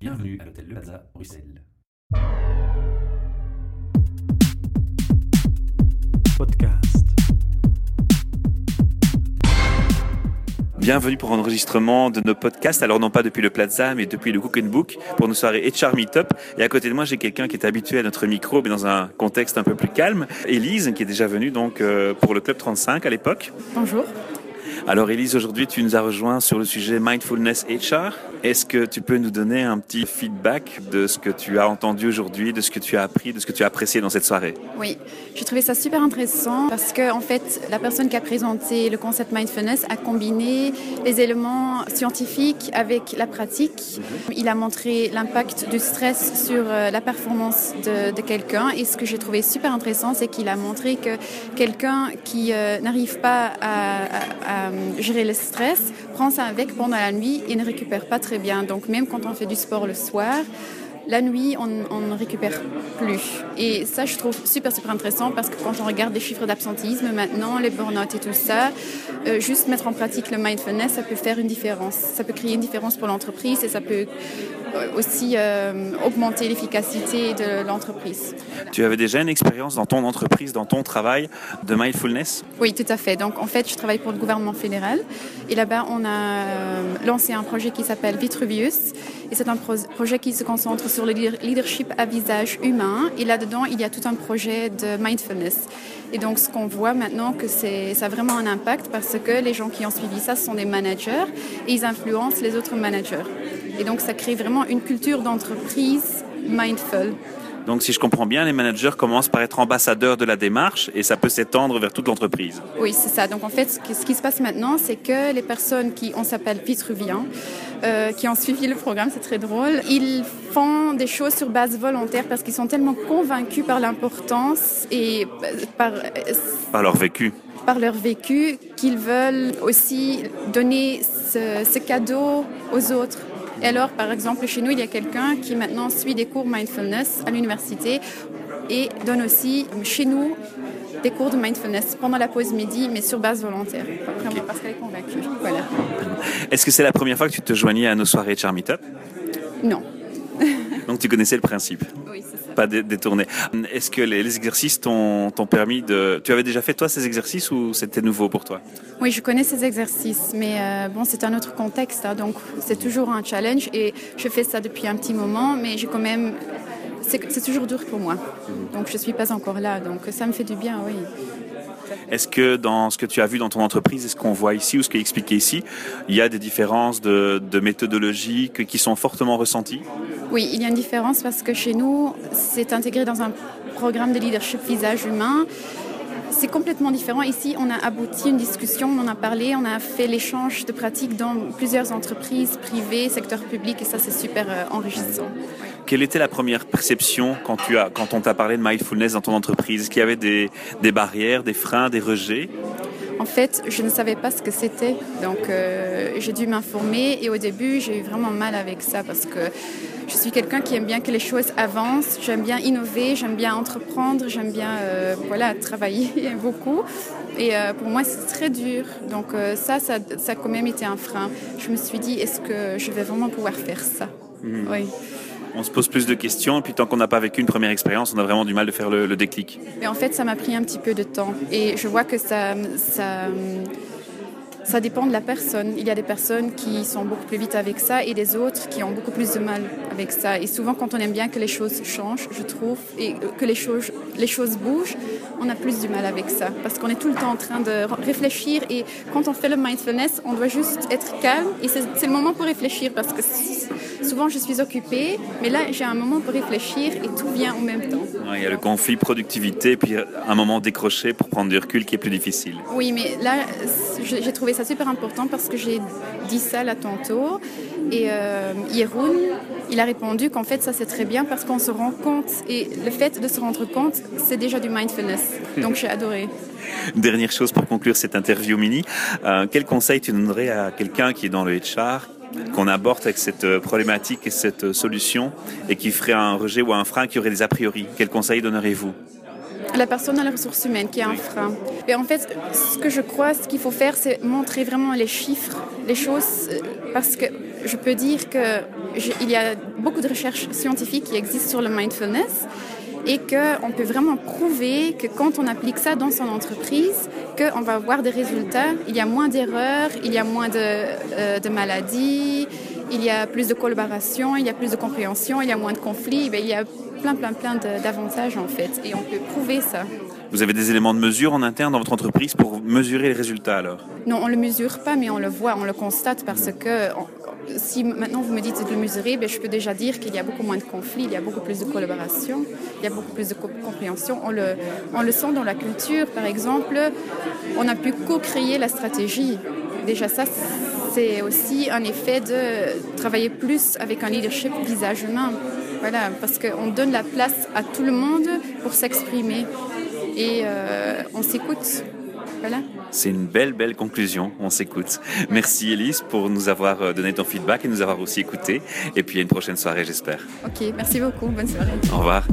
Bienvenue à l'hôtel Le Plaza, Bruxelles. Podcast. Bienvenue pour un enregistrement de nos podcasts, alors non pas depuis le Plaza, mais depuis le Cook and Book, pour nos soirées HR Meetup. Et à côté de moi, j'ai quelqu'un qui est habitué à notre micro, mais dans un contexte un peu plus calme. Élise, qui est déjà venue donc euh, pour le Club 35 à l'époque. Bonjour. Alors Élise, aujourd'hui tu nous as rejoint sur le sujet Mindfulness HR. Est-ce que tu peux nous donner un petit feedback de ce que tu as entendu aujourd'hui, de ce que tu as appris, de ce que tu as apprécié dans cette soirée? Oui, j'ai trouvé ça super intéressant parce que en fait, la personne qui a présenté le concept mindfulness a combiné les éléments scientifiques avec la pratique. Il a montré l'impact du stress sur euh, la performance de, quelqu'un et ce que j'ai trouvé super intéressant, c'est qu'il a montré que quelqu'un qui euh, n'arrive pas à gérer le stress prend ça avec pendant la nuit et ne récupère pas très bien. Donc même quand on fait du sport le soir, la nuit, on, ne récupère plus. Et ça, je trouve super, super intéressant parce que quand on regarde les chiffres d'absentisme maintenant, les burn-out et tout ça, euh, juste mettre en pratique le mindfulness, ça peut faire une différence. Ça peut créer une différence pour l'entreprise et ça peut euh, aussi euh, augmenter l'efficacité de l'entreprise. Tu avais déjà une expérience dans ton entreprise, dans ton travail de mindfulness? Oui, tout à fait. Donc en fait, je travaille pour le gouvernement fédéral et là-bas, on a euh, lancé un projet qui s'appelle Vitruvius et c'est un pro projet qui se concentre sur le leadership à visage humain et là-dedans, il y a tout un projet de mindfulness. Et donc ce qu'on voit maintenant que ça a vraiment un impact parce que les gens qui ont suivi ça ce sont des managers et ils influencent les autres managers. Et donc ça crée vraiment une culture d'entreprise mindful. Donc si je comprends bien, les managers commencent par être ambassadeurs de la démarche et ça peut s'étendre vers toute l'entreprise. Oui, c'est ça. Donc en fait, ce qui, se passe maintenant, c'est que les personnes qui, on s'appelle Vitruviens, euh, qui ont suivi le programme, c'est très drôle, ils font des choses sur base volontaire parce qu'ils sont tellement convaincus par l'importance et par... Par leur vécu par leur vécu qu'ils veulent aussi donner ce, ce cadeau aux autres. Et alors, par exemple, chez nous, il y a quelqu'un qui maintenant suit des cours mindfulness à l'université et donne aussi chez nous des cours de mindfulness pendant la pause midi, mais sur base volontaire, vraiment parce qu'elle est convaincue. Voilà. Est-ce que c'est la première fois que tu te joignais à nos soirées Top Non. Donc tu connaissais le principe? Oui, c'est ça. Pas détourné. Est-ce que les, les exercices t'ont permis de... Tu avais déjà fait toi ces exercices ou c'était nouveau pour toi? Oui, je connais ces exercices, mais euh, bon, c'est un autre contexte, hein, donc c'est toujours un challenge et je fais ça depuis un petit moment, mais j'ai quand même... C'est toujours dur pour moi, donc je ne suis pas encore là, donc ça me fait du bien, oui. Est-ce que dans ce que tu as vu dans ton entreprise, est-ce qu'on voit ici ou ce qui est expliqué ici, il y a des différences de, de méthodologie qui sont fortement ressenties? Oui, il y a une différence parce que chez nous, c'est intégré dans un programme de leadership visage humain. C'est complètement différent. Ici, on a abouti une discussion, on en a parlé, on a fait l'échange de pratiques dans plusieurs entreprises privées, secteur public, et ça, c'est super euh, enrichissant. Quelle était la première perception quand, tu as, quand on t'a parlé de mindfulness dans ton entreprise? Qu'il y avait des, des barrières, des freins, des rejets? En fait, je ne savais pas ce que c'était, donc euh, j'ai dû m'informer et au début, j'ai eu vraiment mal avec ça parce que je suis quelqu'un qui aime bien que les choses avancent, j'aime bien innover, j'aime bien entreprendre, j'aime bien euh, voilà, travailler beaucoup. Et euh, pour moi, c'est très dur. Donc ça, ça, ça a quand même été un frein. Je me suis dit, est-ce que je vais vraiment pouvoir faire ça? Mhm. Oui. On se pose plus de questions, et puis tant qu'on n'a pas vécu une première expérience, on a vraiment du mal de faire le, déclic. Mais en fait, ça m'a pris un petit peu de temps. Et je vois que ça, ça, ça dépend de la personne. Il y a des personnes qui sont beaucoup plus vite avec ça et des autres qui ont beaucoup plus de mal avec ça. Et souvent, quand on aime bien que les choses changent, je trouve, et que les choses, les choses bougent, on a plus du mal avec ça. Parce qu'on est tout le temps en train de réfléchir. Et quand on fait le mindfulness, on doit juste être calme. Et c'est le moment pour réfléchir. Parce que souvent, je suis occupée. Mais là, j'ai un moment pour réfléchir et tout vient en même temps. Ouais, il y a le conflit productivité, puis un moment décroché pour prendre du recul qui est plus difficile. Oui, mais là, j'ai trouvé ça super important parce que j'ai dit ça là tantôt. Et euh, Yeroun, il a répondu qu'en fait, ça c'est très bien parce qu'on se rend compte. Et le fait de se rendre compte, c'est déjà du mindfulness. Donc j'ai adoré. Dernière chose pour conclure cette interview mini. Euh, quel conseil tu donnerais à quelqu'un qui est dans le HR qu'on aborde avec cette problématique et cette solution et qui ferait un rejet ou un frein qui aurait des a priori. Quel conseil donnerez-vous? La personne à la ressource humaine qui a un frein. Et en fait, ce que je crois, ce qu'il faut faire, c'est montrer vraiment les chiffres, les choses, parce que je peux dire qu'il y a beaucoup de recherches scientifiques qui existent sur le mindfulness et qu'on peut vraiment prouver que quand on applique ça dans son entreprise, qu'on va avoir des résultats. Il y a moins d'erreurs, il y a moins de, euh, de, maladies, il y a plus de collaboration, il y a plus de compréhension, il y a moins de conflits. Ben, il y a plein, plein, plein d'avantages en fait et on peut prouver ça. Vous avez des éléments de mesure en interne dans votre entreprise pour mesurer les résultats alors? Non, on ne le mesure pas, mais on le voit, on le constate parce que si maintenant vous me dites de le mesurer, ben, je peux déjà dire qu'il y a beaucoup moins de conflits, il y a beaucoup plus de collaboration, il y a beaucoup plus de compréhension. On le, on le sent dans la culture, par exemple, on a pu co-créer la stratégie. Déjà ça, c'est aussi un effet de travailler plus avec un leadership visage humain. Voilà, parce qu'on donne la place à tout le monde pour s'exprimer et euh, on s'écoute. Voilà. C'est une belle, belle conclusion. On s'écoute. Merci Elise pour nous avoir euh, donné ton feedback et nous avoir aussi écouté. Et puis à une prochaine soirée, j'espère. Ok, merci beaucoup. Bonne soirée. Au revoir.